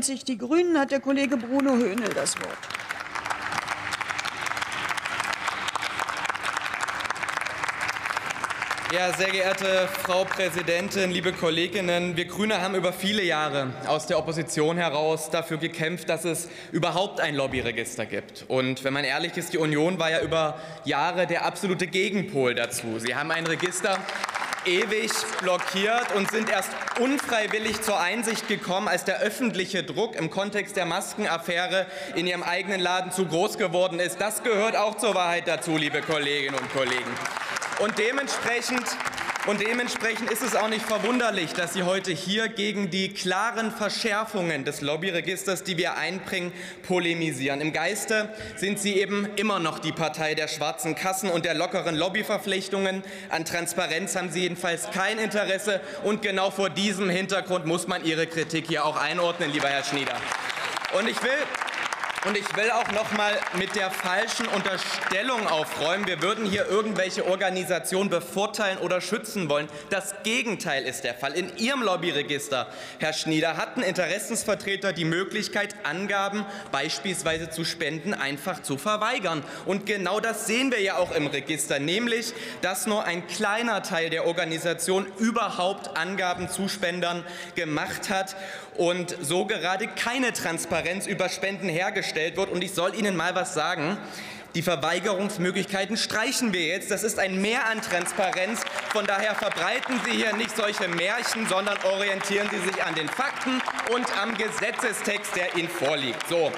sich die Grünen hat der Kollege Bruno Höhnel das Wort. Ja, sehr geehrte Frau Präsidentin, liebe Kolleginnen, wir Grüne haben über viele Jahre aus der Opposition heraus dafür gekämpft, dass es überhaupt ein Lobbyregister gibt. Und wenn man ehrlich ist, die Union war ja über Jahre der absolute Gegenpol dazu. Sie haben ein Register ewig blockiert und sind erst unfreiwillig zur Einsicht gekommen, als der öffentliche Druck im Kontext der Maskenaffäre in ihrem eigenen Laden zu groß geworden ist. Das gehört auch zur Wahrheit dazu, liebe Kolleginnen und Kollegen. Und dementsprechend und dementsprechend ist es auch nicht verwunderlich, dass Sie heute hier gegen die klaren Verschärfungen des Lobbyregisters, die wir einbringen, polemisieren. Im Geiste sind Sie eben immer noch die Partei der schwarzen Kassen und der lockeren Lobbyverflechtungen. An Transparenz haben Sie jedenfalls kein Interesse. Und genau vor diesem Hintergrund muss man Ihre Kritik hier auch einordnen, lieber Herr Schnieder. Und ich will und ich will auch noch mal mit der falschen Unterstellung aufräumen, wir würden hier irgendwelche Organisationen bevorteilen oder schützen wollen. Das Gegenteil ist der Fall. In Ihrem Lobbyregister, Herr Schnieder, hatten Interessensvertreter die Möglichkeit, Angaben beispielsweise zu Spenden einfach zu verweigern. Und genau das sehen wir ja auch im Register, nämlich, dass nur ein kleiner Teil der Organisation überhaupt Angaben zu Spendern gemacht hat und so gerade keine Transparenz über Spenden hergestellt wird. Und ich soll Ihnen mal was sagen. Die Verweigerungsmöglichkeiten streichen wir jetzt. Das ist ein Mehr an Transparenz. Von daher verbreiten Sie hier nicht solche Märchen, sondern orientieren Sie sich an den Fakten und am Gesetzestext, der Ihnen vorliegt. So.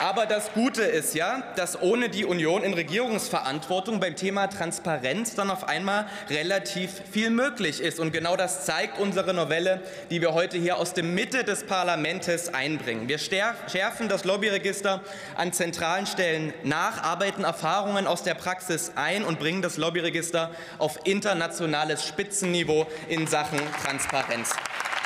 Aber das Gute ist ja, dass ohne die Union in Regierungsverantwortung beim Thema Transparenz dann auf einmal relativ viel möglich ist. Und genau das zeigt unsere Novelle, die wir heute hier aus der Mitte des Parlaments einbringen. Wir schärfen das Lobbyregister an zentralen Stellen nach, arbeiten Erfahrungen aus der Praxis ein und bringen das Lobbyregister auf internationales Spitzenniveau in Sachen Transparenz.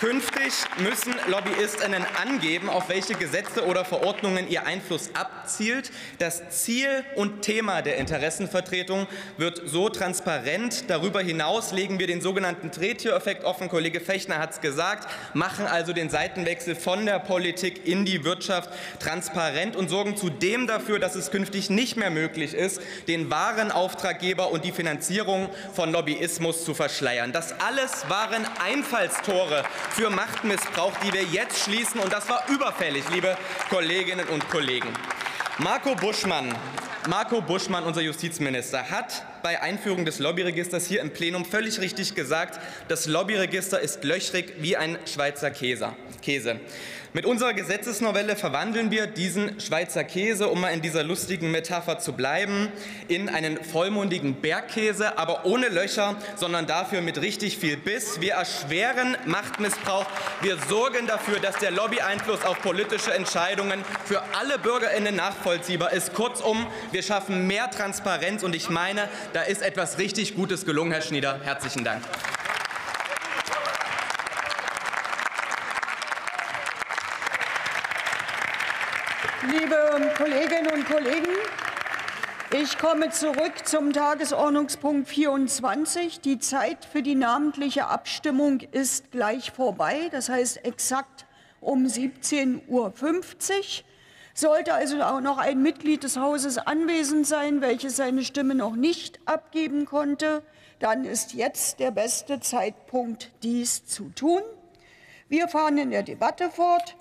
Künftig müssen Lobbyistinnen angeben, auf welche Gesetze oder Verordnungen ihr Einfluss abzielt. Das Ziel und Thema der Interessenvertretung wird so transparent. Darüber hinaus legen wir den sogenannten Drehtüreffekt offen. Kollege Fechner hat es gesagt, machen also den Seitenwechsel von der Politik in die Wirtschaft transparent und sorgen zudem dafür, dass es künftig nicht mehr möglich ist, den wahren Auftraggeber und die Finanzierung von Lobbyismus zu verschleiern. Das alles waren Einfallstore für Machtmissbrauch, die wir jetzt schließen. Und das war überfällig, liebe Kolleginnen und Kollegen. Marco Buschmann, Marco Buschmann, unser Justizminister, hat bei Einführung des Lobbyregisters hier im Plenum völlig richtig gesagt, das Lobbyregister ist löchrig wie ein Schweizer Käse. Mit unserer Gesetzesnovelle verwandeln wir diesen Schweizer Käse, um mal in dieser lustigen Metapher zu bleiben, in einen vollmundigen Bergkäse, aber ohne Löcher, sondern dafür mit richtig viel Biss. Wir erschweren Machtmissbrauch. Wir sorgen dafür, dass der Lobbyeinfluss auf politische Entscheidungen für alle BürgerInnen nachvollziehbar ist. Kurzum, wir schaffen mehr Transparenz und ich meine, da ist etwas richtig Gutes gelungen, Herr Schnieder. Herzlichen Dank. Liebe Kolleginnen und Kollegen, ich komme zurück zum Tagesordnungspunkt 24. Die Zeit für die namentliche Abstimmung ist gleich vorbei, das heißt exakt um 17.50 Uhr. Sollte also auch noch ein Mitglied des Hauses anwesend sein, welches seine Stimme noch nicht abgeben konnte, dann ist jetzt der beste Zeitpunkt, dies zu tun. Wir fahren in der Debatte fort.